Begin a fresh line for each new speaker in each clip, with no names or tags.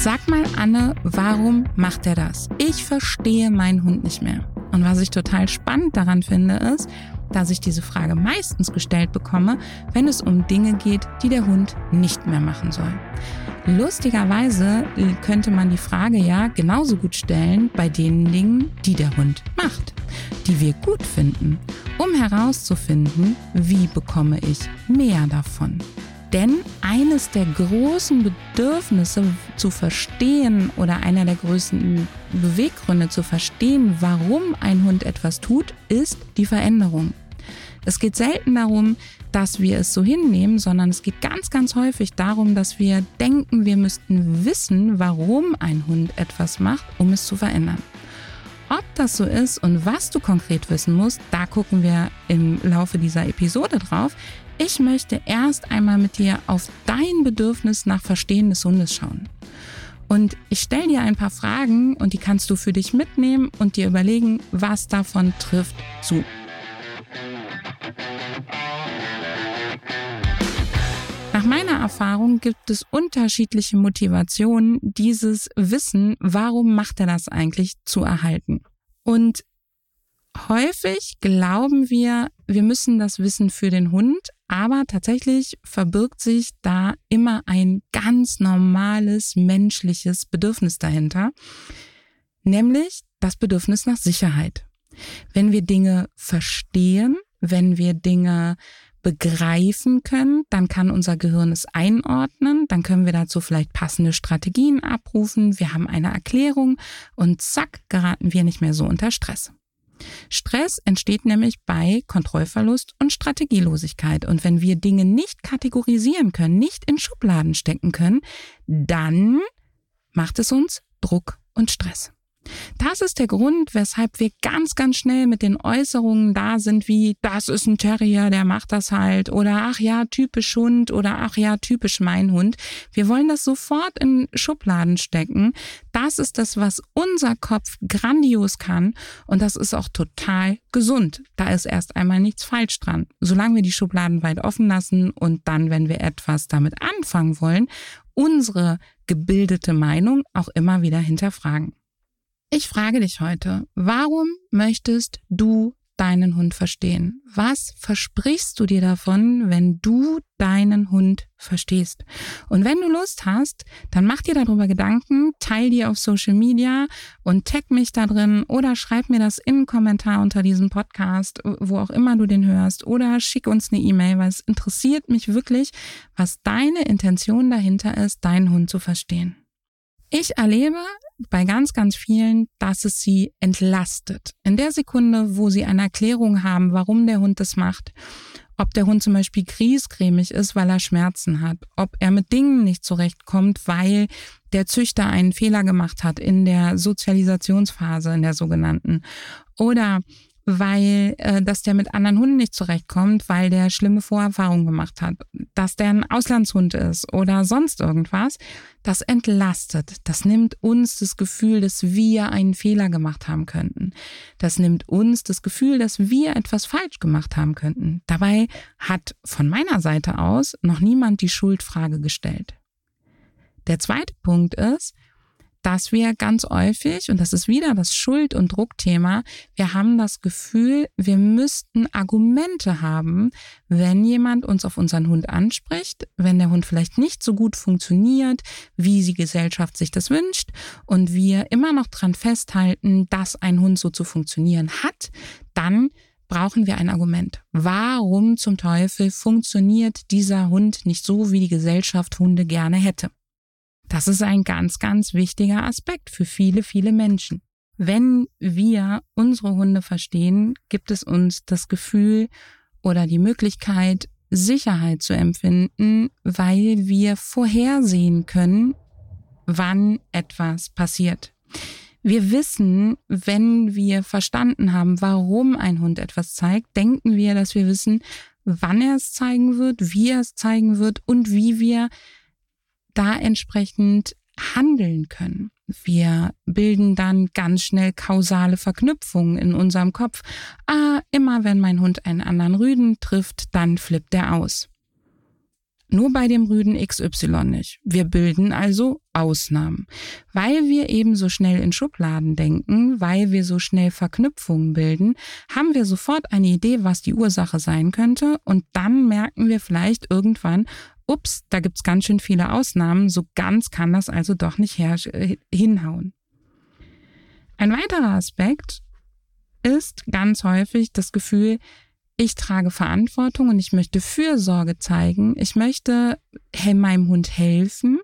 Sag mal, Anne, warum macht er das? Ich verstehe meinen Hund nicht mehr. Und was ich total spannend daran finde, ist, dass ich diese Frage meistens gestellt bekomme, wenn es um Dinge geht, die der Hund nicht mehr machen soll. Lustigerweise könnte man die Frage ja genauso gut stellen bei den Dingen, die der Hund macht, die wir gut finden, um herauszufinden, wie bekomme ich mehr davon. Denn eines der großen Bedürfnisse zu verstehen oder einer der größten Beweggründe zu verstehen, warum ein Hund etwas tut, ist die Veränderung. Es geht selten darum, dass wir es so hinnehmen, sondern es geht ganz, ganz häufig darum, dass wir denken, wir müssten wissen, warum ein Hund etwas macht, um es zu verändern. Ob das so ist und was du konkret wissen musst, da gucken wir im Laufe dieser Episode drauf. Ich möchte erst einmal mit dir auf dein Bedürfnis nach Verstehen des Hundes schauen. Und ich stelle dir ein paar Fragen und die kannst du für dich mitnehmen und dir überlegen, was davon trifft zu. Erfahrung gibt es unterschiedliche Motivationen, dieses Wissen, warum macht er das eigentlich, zu erhalten. Und häufig glauben wir, wir müssen das wissen für den Hund, aber tatsächlich verbirgt sich da immer ein ganz normales menschliches Bedürfnis dahinter, nämlich das Bedürfnis nach Sicherheit. Wenn wir Dinge verstehen, wenn wir Dinge begreifen können, dann kann unser Gehirn es einordnen, dann können wir dazu vielleicht passende Strategien abrufen, wir haben eine Erklärung und zack, geraten wir nicht mehr so unter Stress. Stress entsteht nämlich bei Kontrollverlust und Strategielosigkeit. Und wenn wir Dinge nicht kategorisieren können, nicht in Schubladen stecken können, dann macht es uns Druck und Stress. Das ist der Grund, weshalb wir ganz, ganz schnell mit den Äußerungen da sind, wie das ist ein Terrier, der macht das halt, oder ach ja, typisch Hund, oder ach ja, typisch mein Hund. Wir wollen das sofort in Schubladen stecken. Das ist das, was unser Kopf grandios kann, und das ist auch total gesund. Da ist erst einmal nichts falsch dran. Solange wir die Schubladen weit offen lassen und dann, wenn wir etwas damit anfangen wollen, unsere gebildete Meinung auch immer wieder hinterfragen. Ich frage dich heute, warum möchtest du deinen Hund verstehen? Was versprichst du dir davon, wenn du deinen Hund verstehst? Und wenn du Lust hast, dann mach dir darüber Gedanken, teil dir auf Social Media und tag mich da drin oder schreib mir das in einen Kommentar unter diesem Podcast, wo auch immer du den hörst oder schick uns eine E-Mail, weil es interessiert mich wirklich, was deine Intention dahinter ist, deinen Hund zu verstehen. Ich erlebe bei ganz, ganz vielen, dass es sie entlastet. In der Sekunde, wo sie eine Erklärung haben, warum der Hund das macht, ob der Hund zum Beispiel griesgrämig ist, weil er Schmerzen hat, ob er mit Dingen nicht zurechtkommt, weil der Züchter einen Fehler gemacht hat in der Sozialisationsphase, in der sogenannten, oder weil äh, dass der mit anderen Hunden nicht zurechtkommt, weil der schlimme Vorerfahrungen gemacht hat, dass der ein Auslandshund ist oder sonst irgendwas, das entlastet. Das nimmt uns das Gefühl, dass wir einen Fehler gemacht haben könnten. Das nimmt uns das Gefühl, dass wir etwas falsch gemacht haben könnten. Dabei hat von meiner Seite aus noch niemand die Schuldfrage gestellt. Der zweite Punkt ist, dass wir ganz häufig, und das ist wieder das Schuld- und Druckthema, wir haben das Gefühl, wir müssten Argumente haben, wenn jemand uns auf unseren Hund anspricht, wenn der Hund vielleicht nicht so gut funktioniert, wie die Gesellschaft sich das wünscht und wir immer noch dran festhalten, dass ein Hund so zu funktionieren hat, dann brauchen wir ein Argument. Warum zum Teufel funktioniert dieser Hund nicht so, wie die Gesellschaft Hunde gerne hätte? Das ist ein ganz, ganz wichtiger Aspekt für viele, viele Menschen. Wenn wir unsere Hunde verstehen, gibt es uns das Gefühl oder die Möglichkeit, Sicherheit zu empfinden, weil wir vorhersehen können, wann etwas passiert. Wir wissen, wenn wir verstanden haben, warum ein Hund etwas zeigt, denken wir, dass wir wissen, wann er es zeigen wird, wie er es zeigen wird und wie wir da entsprechend handeln können. Wir bilden dann ganz schnell kausale Verknüpfungen in unserem Kopf. Ah, immer wenn mein Hund einen anderen Rüden trifft, dann flippt er aus. Nur bei dem Rüden XY nicht. Wir bilden also Ausnahmen. Weil wir eben so schnell in Schubladen denken, weil wir so schnell Verknüpfungen bilden, haben wir sofort eine Idee, was die Ursache sein könnte und dann merken wir vielleicht irgendwann, ups, da gibt's ganz schön viele Ausnahmen, so ganz kann das also doch nicht hinhauen. Ein weiterer Aspekt ist ganz häufig das Gefühl, ich trage Verantwortung und ich möchte Fürsorge zeigen. Ich möchte meinem Hund helfen.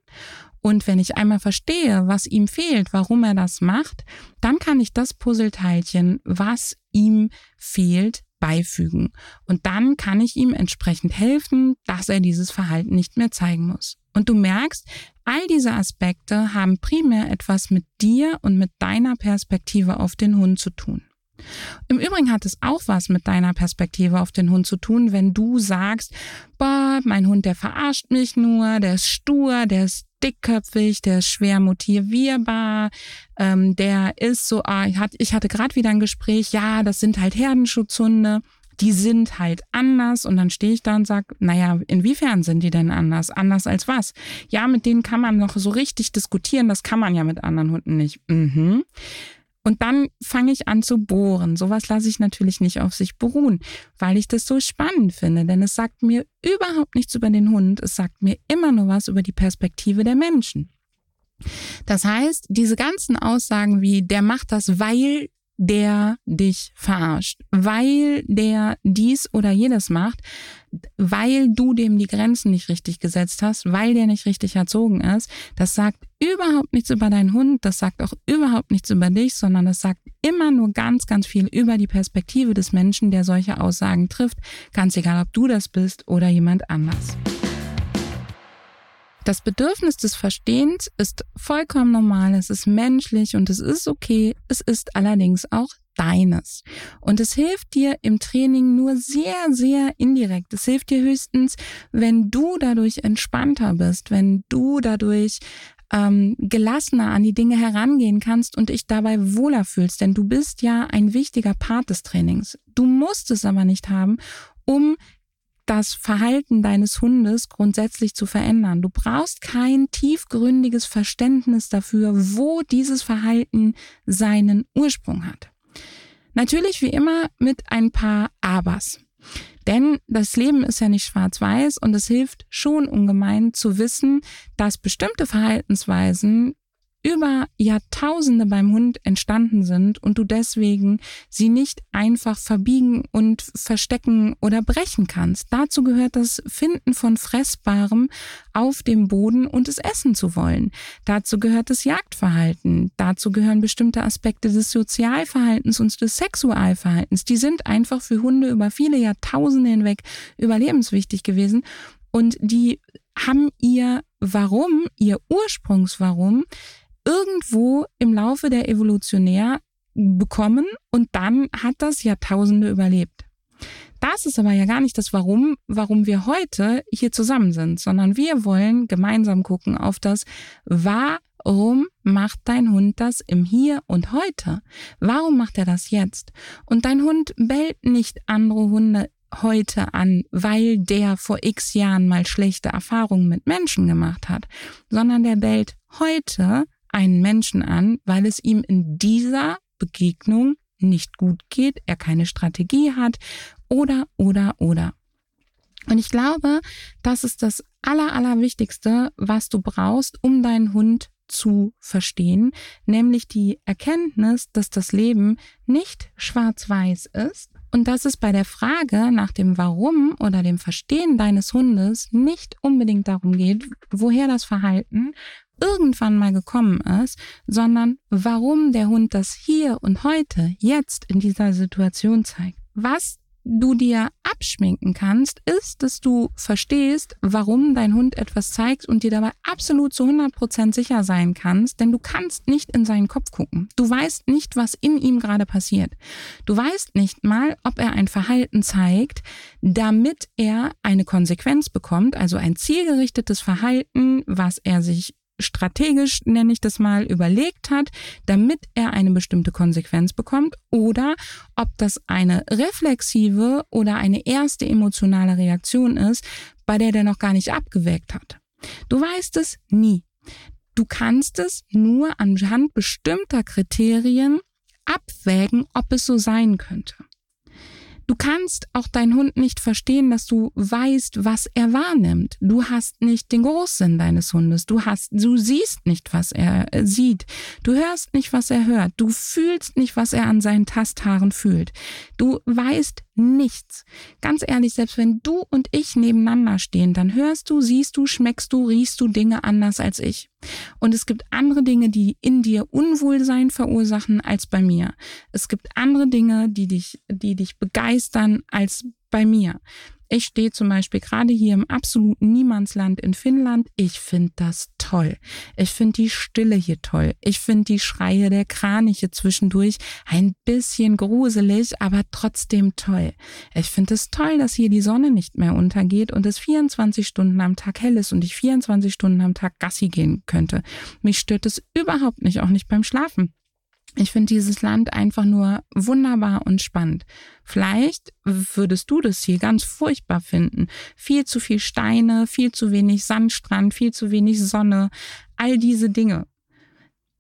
Und wenn ich einmal verstehe, was ihm fehlt, warum er das macht, dann kann ich das Puzzleteilchen, was ihm fehlt, beifügen. Und dann kann ich ihm entsprechend helfen, dass er dieses Verhalten nicht mehr zeigen muss. Und du merkst, all diese Aspekte haben primär etwas mit dir und mit deiner Perspektive auf den Hund zu tun. Im Übrigen hat es auch was mit deiner Perspektive auf den Hund zu tun, wenn du sagst, boah, mein Hund, der verarscht mich nur, der ist stur, der ist dickköpfig, der ist schwer motivierbar, ähm, der ist so, ah, ich hatte, gerade wieder ein Gespräch, ja, das sind halt Herdenschutzhunde, die sind halt anders und dann stehe ich da und sag, naja, inwiefern sind die denn anders? Anders als was? Ja, mit denen kann man noch so richtig diskutieren, das kann man ja mit anderen Hunden nicht. Mhm. Und dann fange ich an zu bohren. Sowas lasse ich natürlich nicht auf sich beruhen, weil ich das so spannend finde. Denn es sagt mir überhaupt nichts über den Hund. Es sagt mir immer nur was über die Perspektive der Menschen. Das heißt, diese ganzen Aussagen wie, der macht das, weil der dich verarscht, weil der dies oder jenes macht, weil du dem die Grenzen nicht richtig gesetzt hast, weil der nicht richtig erzogen ist. Das sagt überhaupt nichts über deinen Hund, das sagt auch überhaupt nichts über dich, sondern das sagt immer nur ganz, ganz viel über die Perspektive des Menschen, der solche Aussagen trifft, ganz egal, ob du das bist oder jemand anders. Das Bedürfnis des Verstehens ist vollkommen normal, es ist menschlich und es ist okay, es ist allerdings auch deines. Und es hilft dir im Training nur sehr, sehr indirekt. Es hilft dir höchstens, wenn du dadurch entspannter bist, wenn du dadurch ähm, gelassener an die Dinge herangehen kannst und dich dabei wohler fühlst. Denn du bist ja ein wichtiger Part des Trainings. Du musst es aber nicht haben, um das Verhalten deines Hundes grundsätzlich zu verändern. Du brauchst kein tiefgründiges Verständnis dafür, wo dieses Verhalten seinen Ursprung hat. Natürlich wie immer mit ein paar Abers. Denn das Leben ist ja nicht schwarz-weiß und es hilft schon ungemein zu wissen, dass bestimmte Verhaltensweisen über Jahrtausende beim Hund entstanden sind und du deswegen sie nicht einfach verbiegen und verstecken oder brechen kannst. Dazu gehört das Finden von Fressbarem auf dem Boden und es essen zu wollen. Dazu gehört das Jagdverhalten. Dazu gehören bestimmte Aspekte des Sozialverhaltens und des Sexualverhaltens. Die sind einfach für Hunde über viele Jahrtausende hinweg überlebenswichtig gewesen und die haben ihr Warum, ihr Ursprungswarum irgendwo im Laufe der Evolutionär bekommen und dann hat das Jahrtausende überlebt. Das ist aber ja gar nicht das Warum, warum wir heute hier zusammen sind, sondern wir wollen gemeinsam gucken auf das Warum macht dein Hund das im Hier und heute? Warum macht er das jetzt? Und dein Hund bellt nicht andere Hunde heute an, weil der vor x Jahren mal schlechte Erfahrungen mit Menschen gemacht hat, sondern der bellt heute, einen Menschen an, weil es ihm in dieser Begegnung nicht gut geht, er keine Strategie hat oder, oder, oder. Und ich glaube, das ist das Aller, Allerwichtigste, was du brauchst, um deinen Hund zu verstehen, nämlich die Erkenntnis, dass das Leben nicht schwarz-weiß ist und dass es bei der Frage nach dem Warum oder dem Verstehen deines Hundes nicht unbedingt darum geht, woher das Verhalten irgendwann mal gekommen ist, sondern warum der Hund das hier und heute, jetzt in dieser Situation zeigt. Was du dir abschminken kannst, ist, dass du verstehst, warum dein Hund etwas zeigt und dir dabei absolut zu 100% sicher sein kannst, denn du kannst nicht in seinen Kopf gucken. Du weißt nicht, was in ihm gerade passiert. Du weißt nicht mal, ob er ein Verhalten zeigt, damit er eine Konsequenz bekommt, also ein zielgerichtetes Verhalten, was er sich strategisch, nenne ich das mal, überlegt hat, damit er eine bestimmte Konsequenz bekommt oder ob das eine reflexive oder eine erste emotionale Reaktion ist, bei der der noch gar nicht abgewägt hat. Du weißt es nie. Du kannst es nur anhand bestimmter Kriterien abwägen, ob es so sein könnte. Du kannst auch deinen Hund nicht verstehen, dass du weißt, was er wahrnimmt. Du hast nicht den Großsinn deines Hundes. Du hast, du siehst nicht, was er äh, sieht. Du hörst nicht, was er hört. Du fühlst nicht, was er an seinen Tasthaaren fühlt. Du weißt nichts. Ganz ehrlich, selbst wenn du und ich nebeneinander stehen, dann hörst du, siehst du, schmeckst du, riechst du Dinge anders als ich. Und es gibt andere Dinge, die in dir Unwohlsein verursachen als bei mir. Es gibt andere Dinge, die dich, die dich begeistern als bei mir. Ich stehe zum Beispiel gerade hier im absoluten Niemandsland in Finnland. Ich finde das toll. Ich finde die Stille hier toll. Ich finde die Schreie der Kraniche zwischendurch ein bisschen gruselig, aber trotzdem toll. Ich finde es toll, dass hier die Sonne nicht mehr untergeht und es 24 Stunden am Tag hell ist und ich 24 Stunden am Tag Gassi gehen könnte. Mich stört es überhaupt nicht, auch nicht beim Schlafen. Ich finde dieses Land einfach nur wunderbar und spannend. Vielleicht würdest du das hier ganz furchtbar finden. Viel zu viel Steine, viel zu wenig Sandstrand, viel zu wenig Sonne, all diese Dinge.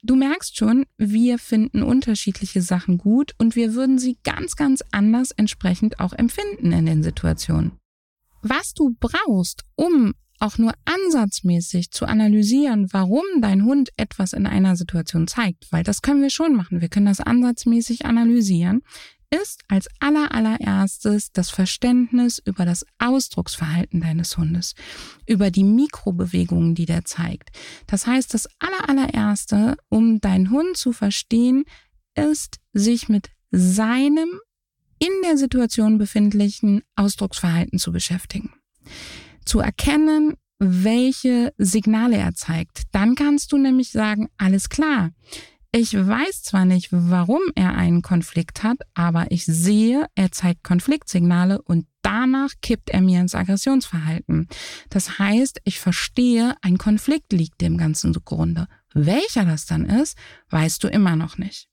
Du merkst schon, wir finden unterschiedliche Sachen gut und wir würden sie ganz, ganz anders entsprechend auch empfinden in den Situationen. Was du brauchst, um auch nur ansatzmäßig zu analysieren, warum dein Hund etwas in einer Situation zeigt, weil das können wir schon machen. Wir können das ansatzmäßig analysieren, ist als aller allererstes das Verständnis über das Ausdrucksverhalten deines Hundes, über die Mikrobewegungen, die der zeigt. Das heißt, das aller allererste, um deinen Hund zu verstehen, ist, sich mit seinem in der Situation befindlichen Ausdrucksverhalten zu beschäftigen zu erkennen, welche Signale er zeigt. Dann kannst du nämlich sagen, alles klar. Ich weiß zwar nicht, warum er einen Konflikt hat, aber ich sehe, er zeigt Konfliktsignale und danach kippt er mir ins Aggressionsverhalten. Das heißt, ich verstehe, ein Konflikt liegt dem Ganzen zugrunde. Welcher das dann ist, weißt du immer noch nicht.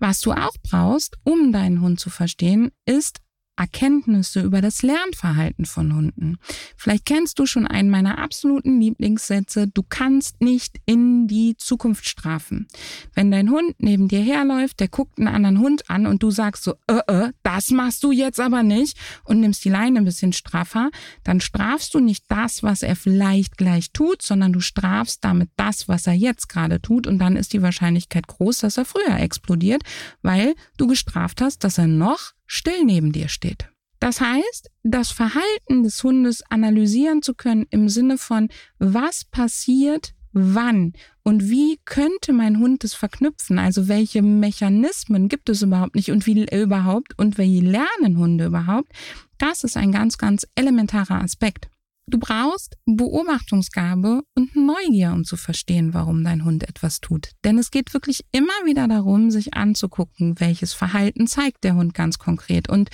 Was du auch brauchst, um deinen Hund zu verstehen, ist Erkenntnisse über das Lernverhalten von Hunden. Vielleicht kennst du schon einen meiner absoluten Lieblingssätze, du kannst nicht in die Zukunft strafen. Wenn dein Hund neben dir herläuft, der guckt einen anderen Hund an und du sagst so, äh, äh, das machst du jetzt aber nicht und nimmst die Leine ein bisschen straffer, dann strafst du nicht das, was er vielleicht gleich tut, sondern du strafst damit das, was er jetzt gerade tut und dann ist die Wahrscheinlichkeit groß, dass er früher explodiert, weil du gestraft hast, dass er noch still neben dir steht. Das heißt, das Verhalten des Hundes analysieren zu können im Sinne von, was passiert wann und wie könnte mein Hund es verknüpfen? Also welche Mechanismen gibt es überhaupt nicht und wie überhaupt und wie lernen Hunde überhaupt? Das ist ein ganz, ganz elementarer Aspekt. Du brauchst Beobachtungsgabe und Neugier, um zu verstehen, warum dein Hund etwas tut. Denn es geht wirklich immer wieder darum, sich anzugucken, welches Verhalten zeigt der Hund ganz konkret. Und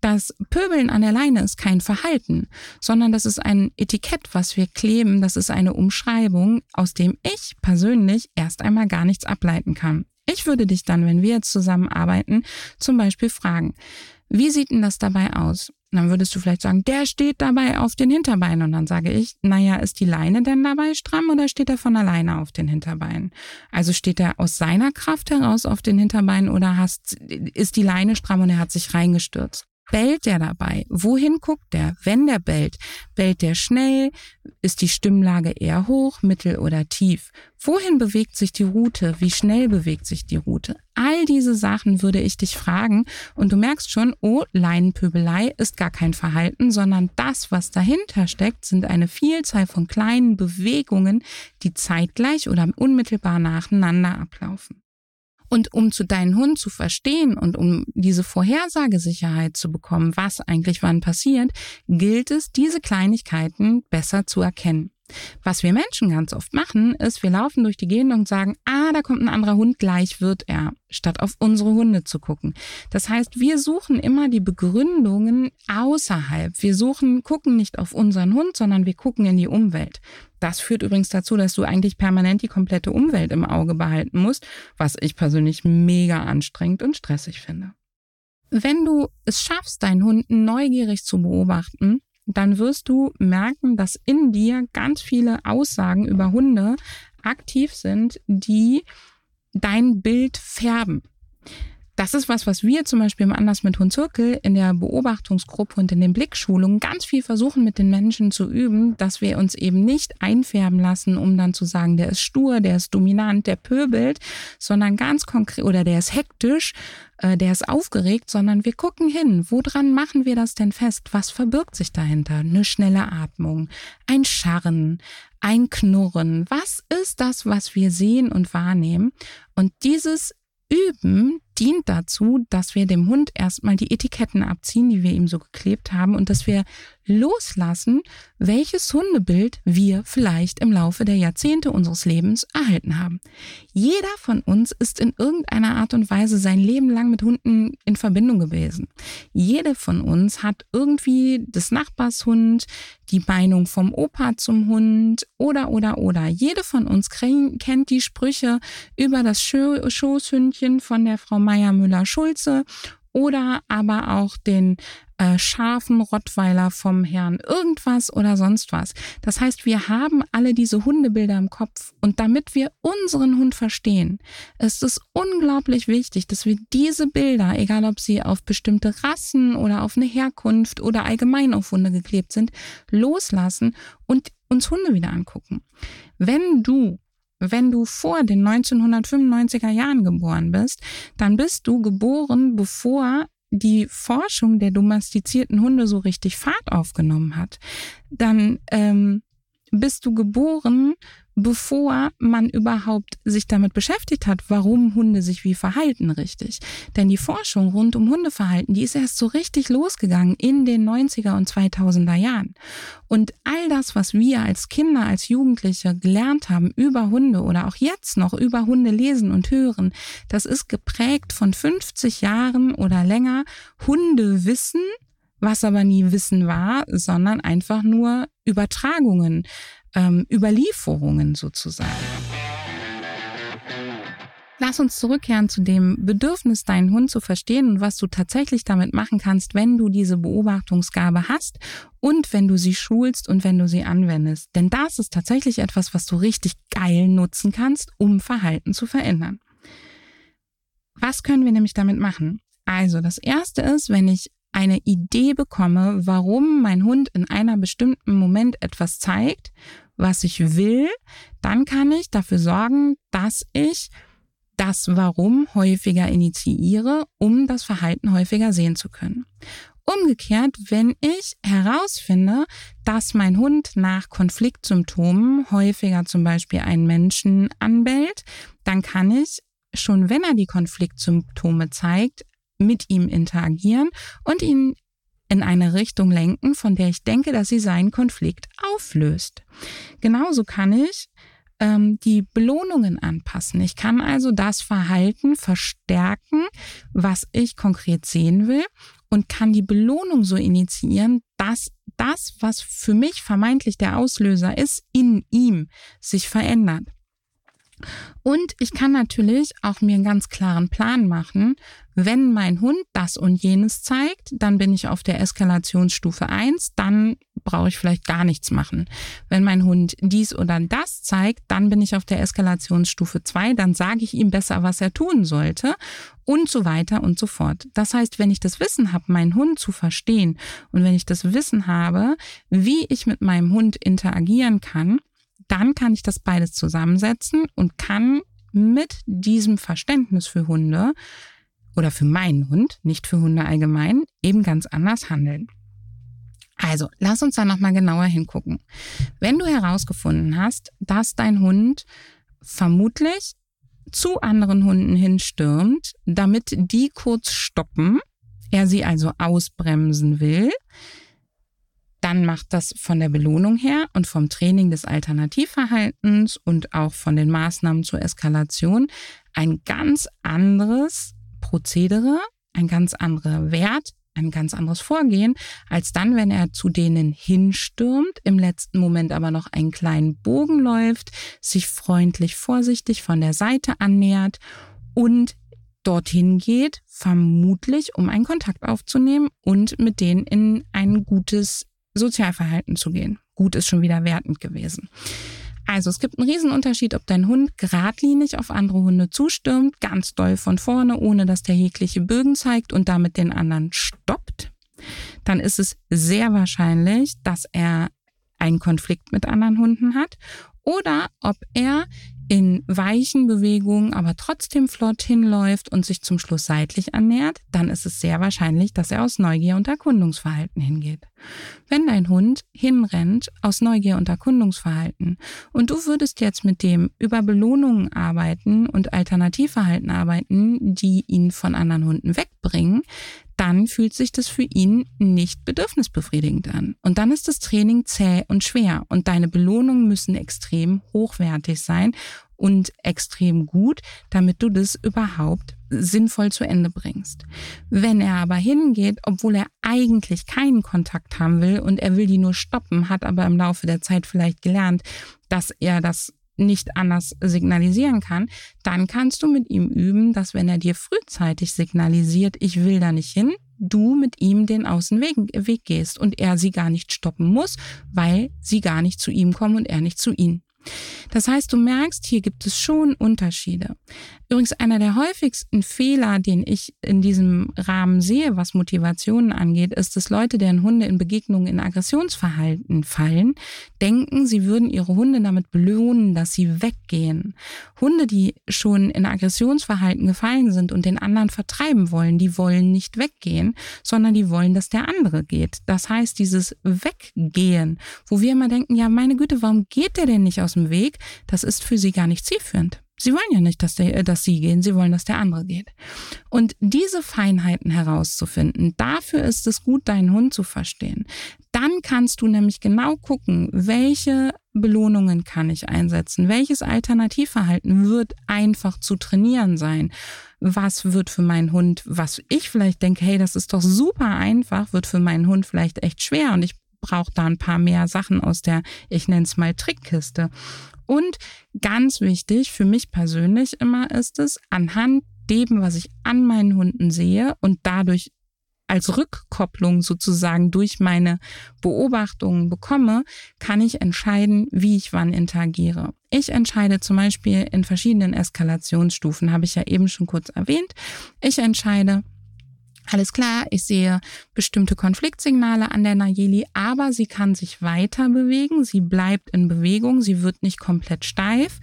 das Pöbeln an der Leine ist kein Verhalten, sondern das ist ein Etikett, was wir kleben. Das ist eine Umschreibung, aus dem ich persönlich erst einmal gar nichts ableiten kann. Ich würde dich dann, wenn wir jetzt zusammenarbeiten, zum Beispiel fragen, wie sieht denn das dabei aus? dann würdest du vielleicht sagen, der steht dabei auf den Hinterbeinen. Und dann sage ich, naja, ist die Leine denn dabei stramm oder steht er von alleine auf den Hinterbeinen? Also steht er aus seiner Kraft heraus auf den Hinterbeinen oder hast, ist die Leine stramm und er hat sich reingestürzt? Bellt der dabei? Wohin guckt der, wenn der bellt? Bellt der schnell? Ist die Stimmlage eher hoch, mittel oder tief? Wohin bewegt sich die Route? Wie schnell bewegt sich die Route? All diese Sachen würde ich dich fragen und du merkst schon, oh, Leinenpöbelei ist gar kein Verhalten, sondern das, was dahinter steckt, sind eine Vielzahl von kleinen Bewegungen, die zeitgleich oder unmittelbar nacheinander ablaufen. Und um zu deinem Hund zu verstehen und um diese Vorhersagesicherheit zu bekommen, was eigentlich wann passiert, gilt es, diese Kleinigkeiten besser zu erkennen. Was wir Menschen ganz oft machen, ist, wir laufen durch die Gegend und sagen, ah, da kommt ein anderer Hund, gleich wird er, statt auf unsere Hunde zu gucken. Das heißt, wir suchen immer die Begründungen außerhalb. Wir suchen, gucken nicht auf unseren Hund, sondern wir gucken in die Umwelt. Das führt übrigens dazu, dass du eigentlich permanent die komplette Umwelt im Auge behalten musst, was ich persönlich mega anstrengend und stressig finde. Wenn du es schaffst, deinen Hund neugierig zu beobachten, dann wirst du merken, dass in dir ganz viele Aussagen über Hunde aktiv sind, die dein Bild färben. Das ist was, was wir zum Beispiel im Anders mit Hund Zirkel in der Beobachtungsgruppe und in den Blickschulungen ganz viel versuchen mit den Menschen zu üben, dass wir uns eben nicht einfärben lassen, um dann zu sagen, der ist stur, der ist dominant, der pöbelt, sondern ganz konkret oder der ist hektisch, äh, der ist aufgeregt, sondern wir gucken hin, woran machen wir das denn fest? Was verbirgt sich dahinter? Eine schnelle Atmung, ein Scharren, ein Knurren. Was ist das, was wir sehen und wahrnehmen? Und dieses Üben dient dazu, dass wir dem Hund erstmal die Etiketten abziehen, die wir ihm so geklebt haben und dass wir loslassen, welches Hundebild wir vielleicht im Laufe der Jahrzehnte unseres Lebens erhalten haben. Jeder von uns ist in irgendeiner Art und Weise sein Leben lang mit Hunden in Verbindung gewesen. Jede von uns hat irgendwie des Nachbars Hund, die Meinung vom Opa zum Hund oder oder oder. Jede von uns kennt die Sprüche über das Schoßhündchen von der Frau Meier Müller-Schulze oder aber auch den äh, scharfen Rottweiler vom Herrn irgendwas oder sonst was. Das heißt, wir haben alle diese Hundebilder im Kopf und damit wir unseren Hund verstehen, ist es unglaublich wichtig, dass wir diese Bilder, egal ob sie auf bestimmte Rassen oder auf eine Herkunft oder allgemein auf Hunde geklebt sind, loslassen und uns Hunde wieder angucken. Wenn du wenn du vor den 1995er Jahren geboren bist, dann bist du geboren, bevor die Forschung der domestizierten Hunde so richtig Fahrt aufgenommen hat. Dann ähm, bist du geboren, bevor man überhaupt sich damit beschäftigt hat, warum Hunde sich wie verhalten richtig. Denn die Forschung rund um Hundeverhalten, die ist erst so richtig losgegangen in den 90er und 2000er Jahren. Und all das, was wir als Kinder, als Jugendliche gelernt haben über Hunde oder auch jetzt noch über Hunde lesen und hören, das ist geprägt von 50 Jahren oder länger Hundewissen, was aber nie Wissen war, sondern einfach nur Übertragungen, ähm, Überlieferungen sozusagen. Lass uns zurückkehren zu dem Bedürfnis, deinen Hund zu verstehen und was du tatsächlich damit machen kannst, wenn du diese Beobachtungsgabe hast und wenn du sie schulst und wenn du sie anwendest. Denn das ist tatsächlich etwas, was du richtig geil nutzen kannst, um Verhalten zu verändern. Was können wir nämlich damit machen? Also, das erste ist, wenn ich eine Idee bekomme, warum mein Hund in einer bestimmten Moment etwas zeigt, was ich will, dann kann ich dafür sorgen, dass ich das Warum häufiger initiiere, um das Verhalten häufiger sehen zu können. Umgekehrt, wenn ich herausfinde, dass mein Hund nach Konfliktsymptomen häufiger zum Beispiel einen Menschen anbellt, dann kann ich schon wenn er die Konfliktsymptome zeigt, mit ihm interagieren und ihn in eine Richtung lenken, von der ich denke, dass sie seinen Konflikt auflöst. Genauso kann ich ähm, die Belohnungen anpassen. Ich kann also das Verhalten verstärken, was ich konkret sehen will und kann die Belohnung so initiieren, dass das, was für mich vermeintlich der Auslöser ist, in ihm sich verändert. Und ich kann natürlich auch mir einen ganz klaren Plan machen, wenn mein Hund das und jenes zeigt, dann bin ich auf der Eskalationsstufe 1, dann brauche ich vielleicht gar nichts machen. Wenn mein Hund dies oder das zeigt, dann bin ich auf der Eskalationsstufe 2, dann sage ich ihm besser, was er tun sollte und so weiter und so fort. Das heißt, wenn ich das Wissen habe, meinen Hund zu verstehen und wenn ich das Wissen habe, wie ich mit meinem Hund interagieren kann, dann kann ich das beides zusammensetzen und kann mit diesem Verständnis für Hunde oder für meinen Hund, nicht für Hunde allgemein, eben ganz anders handeln. Also, lass uns da nochmal genauer hingucken. Wenn du herausgefunden hast, dass dein Hund vermutlich zu anderen Hunden hinstürmt, damit die kurz stoppen, er sie also ausbremsen will, dann macht das von der Belohnung her und vom Training des Alternativverhaltens und auch von den Maßnahmen zur Eskalation ein ganz anderes Prozedere, ein ganz anderer Wert, ein ganz anderes Vorgehen, als dann, wenn er zu denen hinstürmt, im letzten Moment aber noch einen kleinen Bogen läuft, sich freundlich, vorsichtig von der Seite annähert und dorthin geht, vermutlich um einen Kontakt aufzunehmen und mit denen in ein gutes Sozialverhalten zu gehen. Gut ist schon wieder wertend gewesen. Also es gibt einen Riesenunterschied, ob dein Hund geradlinig auf andere Hunde zustürmt, ganz doll von vorne, ohne dass der jegliche Bögen zeigt und damit den anderen stoppt. Dann ist es sehr wahrscheinlich, dass er einen Konflikt mit anderen Hunden hat oder ob er in weichen Bewegungen aber trotzdem flott hinläuft und sich zum Schluss seitlich annähert, dann ist es sehr wahrscheinlich, dass er aus Neugier und Erkundungsverhalten hingeht. Wenn dein Hund hinrennt aus Neugier und Erkundungsverhalten und du würdest jetzt mit dem über Belohnungen arbeiten und Alternativverhalten arbeiten, die ihn von anderen Hunden wegbringen, dann fühlt sich das für ihn nicht bedürfnisbefriedigend an. Und dann ist das Training zäh und schwer und deine Belohnungen müssen extrem hochwertig sein und extrem gut, damit du das überhaupt sinnvoll zu Ende bringst. Wenn er aber hingeht, obwohl er eigentlich keinen Kontakt haben will und er will die nur stoppen, hat aber im Laufe der Zeit vielleicht gelernt, dass er das nicht anders signalisieren kann, dann kannst du mit ihm üben, dass wenn er dir frühzeitig signalisiert, ich will da nicht hin, du mit ihm den Außenweg Weg gehst und er sie gar nicht stoppen muss, weil sie gar nicht zu ihm kommen und er nicht zu ihnen. Das heißt, du merkst, hier gibt es schon Unterschiede. Übrigens einer der häufigsten Fehler, den ich in diesem Rahmen sehe, was Motivationen angeht, ist, dass Leute, deren Hunde in Begegnungen in Aggressionsverhalten fallen, denken, sie würden ihre Hunde damit belohnen, dass sie weggehen. Hunde, die schon in Aggressionsverhalten gefallen sind und den anderen vertreiben wollen, die wollen nicht weggehen, sondern die wollen, dass der andere geht. Das heißt, dieses Weggehen, wo wir immer denken, ja, meine Güte, warum geht der denn nicht aus dem Weg? Das ist für sie gar nicht zielführend. Sie wollen ja nicht, dass, der, äh, dass sie gehen, sie wollen, dass der andere geht. Und diese Feinheiten herauszufinden, dafür ist es gut, deinen Hund zu verstehen. Dann kannst du nämlich genau gucken, welche Belohnungen kann ich einsetzen, welches Alternativverhalten wird einfach zu trainieren sein, was wird für meinen Hund, was ich vielleicht denke, hey, das ist doch super einfach, wird für meinen Hund vielleicht echt schwer und ich brauche da ein paar mehr Sachen aus der, ich nenne es mal Trickkiste. Und ganz wichtig für mich persönlich immer ist es, anhand dem, was ich an meinen Hunden sehe und dadurch als Rückkopplung sozusagen durch meine Beobachtungen bekomme, kann ich entscheiden, wie ich wann interagiere. Ich entscheide zum Beispiel in verschiedenen Eskalationsstufen, habe ich ja eben schon kurz erwähnt. Ich entscheide, alles klar, ich sehe bestimmte Konfliktsignale an der Nayeli, aber sie kann sich weiter bewegen, sie bleibt in Bewegung, sie wird nicht komplett steif.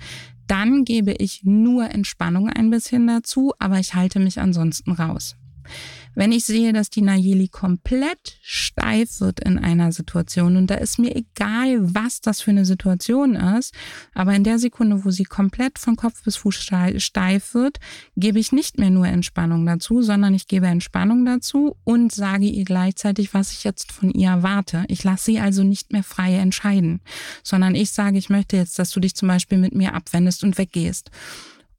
Dann gebe ich nur Entspannung ein bisschen dazu, aber ich halte mich ansonsten raus. Wenn ich sehe, dass die Nayeli komplett steif wird in einer Situation und da ist mir egal, was das für eine Situation ist, aber in der Sekunde, wo sie komplett von Kopf bis Fuß steif wird, gebe ich nicht mehr nur Entspannung dazu, sondern ich gebe Entspannung dazu und sage ihr gleichzeitig, was ich jetzt von ihr erwarte. Ich lasse sie also nicht mehr frei entscheiden, sondern ich sage, ich möchte jetzt, dass du dich zum Beispiel mit mir abwendest und weggehst.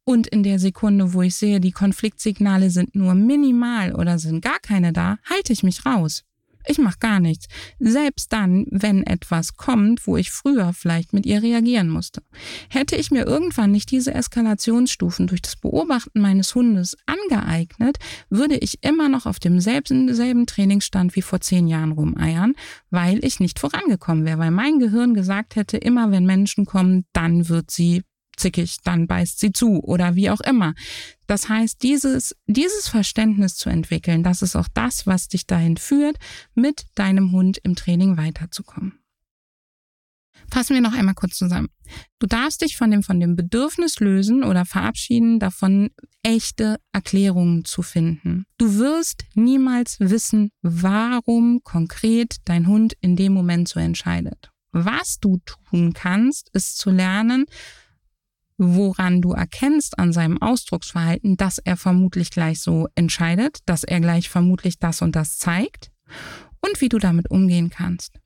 Und in der Sekunde, wo ich sehe, die Konfliktsignale sind nur minimal oder sind gar keine da, halte ich mich raus. Ich mache gar nichts. Selbst dann, wenn etwas kommt, wo ich früher vielleicht mit ihr reagieren musste. Hätte ich mir irgendwann nicht diese Eskalationsstufen durch das Beobachten meines Hundes angeeignet, würde ich immer noch auf demselben selben Trainingsstand wie vor zehn Jahren rumeiern, weil ich nicht vorangekommen wäre, weil mein Gehirn gesagt hätte, immer wenn Menschen kommen, dann wird sie zickig, dann beißt sie zu oder wie auch immer. Das heißt, dieses, dieses Verständnis zu entwickeln, das ist auch das, was dich dahin führt, mit deinem Hund im Training weiterzukommen. Fassen wir noch einmal kurz zusammen. Du darfst dich von dem, von dem Bedürfnis lösen oder verabschieden, davon echte Erklärungen zu finden. Du wirst niemals wissen, warum konkret dein Hund in dem Moment so entscheidet. Was du tun kannst, ist zu lernen, woran du erkennst an seinem Ausdrucksverhalten, dass er vermutlich gleich so entscheidet, dass er gleich vermutlich das und das zeigt und wie du damit umgehen kannst.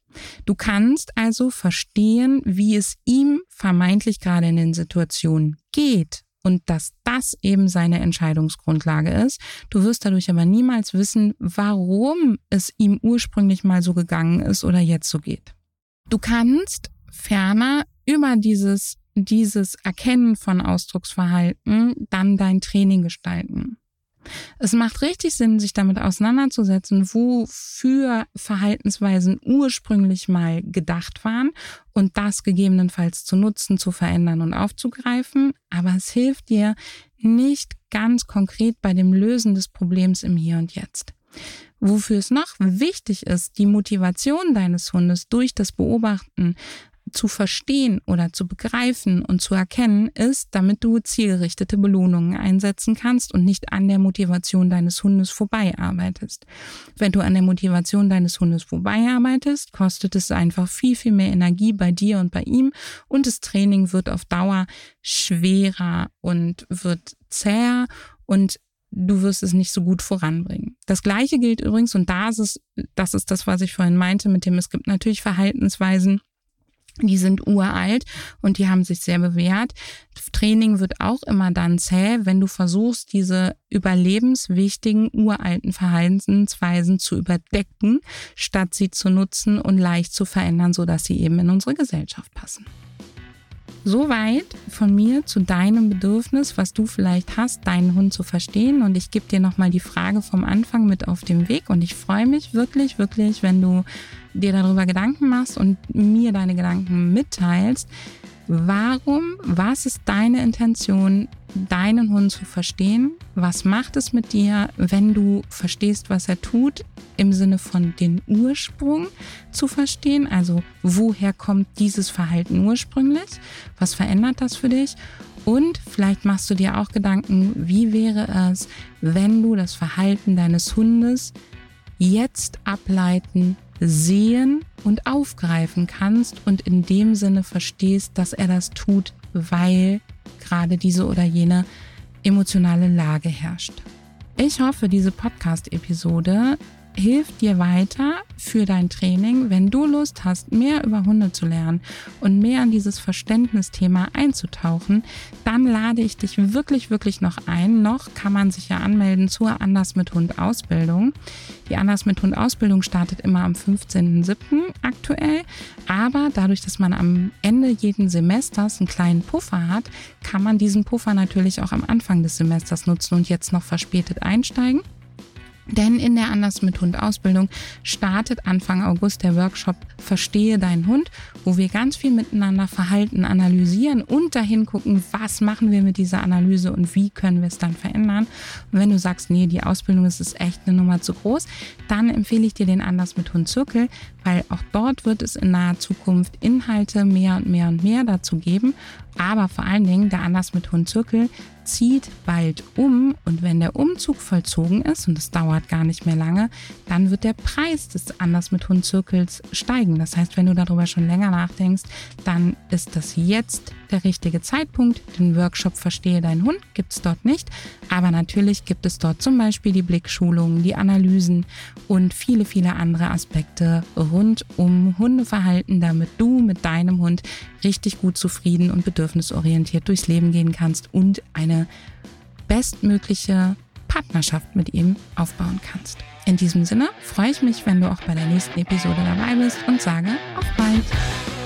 Du kannst also verstehen, wie es ihm vermeintlich gerade in den Situationen geht und dass das eben seine Entscheidungsgrundlage ist. Du wirst dadurch aber niemals wissen, warum es ihm ursprünglich mal so gegangen ist oder jetzt so geht. Du kannst ferner über dieses dieses Erkennen von Ausdrucksverhalten dann dein Training gestalten. Es macht richtig Sinn, sich damit auseinanderzusetzen, wofür Verhaltensweisen ursprünglich mal gedacht waren und das gegebenenfalls zu nutzen, zu verändern und aufzugreifen. Aber es hilft dir nicht ganz konkret bei dem Lösen des Problems im Hier und Jetzt. Wofür es noch wichtig ist, die Motivation deines Hundes durch das Beobachten zu verstehen oder zu begreifen und zu erkennen, ist, damit du zielgerichtete Belohnungen einsetzen kannst und nicht an der Motivation deines Hundes vorbei arbeitest. Wenn du an der Motivation deines Hundes vorbei arbeitest, kostet es einfach viel, viel mehr Energie bei dir und bei ihm und das Training wird auf Dauer schwerer und wird zäher und du wirst es nicht so gut voranbringen. Das gleiche gilt übrigens, und da ist es, das ist das, was ich vorhin meinte, mit dem es gibt natürlich Verhaltensweisen, die sind uralt und die haben sich sehr bewährt. Training wird auch immer dann zäh, wenn du versuchst, diese überlebenswichtigen uralten Verhaltensweisen zu überdecken, statt sie zu nutzen und leicht zu verändern, sodass sie eben in unsere Gesellschaft passen. Soweit von mir zu deinem Bedürfnis, was du vielleicht hast, deinen Hund zu verstehen. Und ich gebe dir nochmal die Frage vom Anfang mit auf den Weg. Und ich freue mich wirklich, wirklich, wenn du dir darüber Gedanken machst und mir deine Gedanken mitteilst. Warum, was ist deine Intention, deinen Hund zu verstehen? Was macht es mit dir, wenn du verstehst, was er tut, im Sinne von den Ursprung zu verstehen? Also woher kommt dieses Verhalten ursprünglich? Was verändert das für dich? Und vielleicht machst du dir auch Gedanken, wie wäre es, wenn du das Verhalten deines Hundes jetzt ableiten sehen und aufgreifen kannst und in dem Sinne verstehst, dass er das tut, weil gerade diese oder jene emotionale Lage herrscht. Ich hoffe, diese Podcast-Episode hilft dir weiter für dein Training, wenn du Lust hast, mehr über Hunde zu lernen und mehr an dieses Verständnisthema einzutauchen, dann lade ich dich wirklich, wirklich noch ein. Noch kann man sich ja anmelden zur Anders mit Hund Ausbildung. Die Anders mit Hund Ausbildung startet immer am 15.07. aktuell, aber dadurch, dass man am Ende jeden Semesters einen kleinen Puffer hat, kann man diesen Puffer natürlich auch am Anfang des Semesters nutzen und jetzt noch verspätet einsteigen. Denn in der Anders mit Hund Ausbildung startet Anfang August der Workshop Verstehe deinen Hund, wo wir ganz viel miteinander Verhalten analysieren und dahin gucken, was machen wir mit dieser Analyse und wie können wir es dann verändern. Und wenn du sagst, nee, die Ausbildung ist, ist echt eine Nummer zu groß, dann empfehle ich dir den Anders mit Hund Zirkel, weil auch dort wird es in naher Zukunft Inhalte mehr und mehr und mehr dazu geben. Aber vor allen Dingen der Anders mit Hund Zirkel zieht bald um und wenn der Umzug vollzogen ist und es dauert gar nicht mehr lange, dann wird der Preis des Anders mit Hund Zirkels steigen. Das heißt, wenn du darüber schon länger nachdenkst, dann ist das jetzt der richtige Zeitpunkt. Den Workshop Verstehe deinen Hund gibt es dort nicht, aber natürlich gibt es dort zum Beispiel die Blickschulungen, die Analysen und viele, viele andere Aspekte rund um Hundeverhalten, damit du mit deinem Hund richtig gut zufrieden und bedürfnisorientiert durchs Leben gehen kannst und bestmögliche Partnerschaft mit ihm aufbauen kannst. In diesem Sinne freue ich mich, wenn du auch bei der nächsten Episode dabei bist und sage auf bald.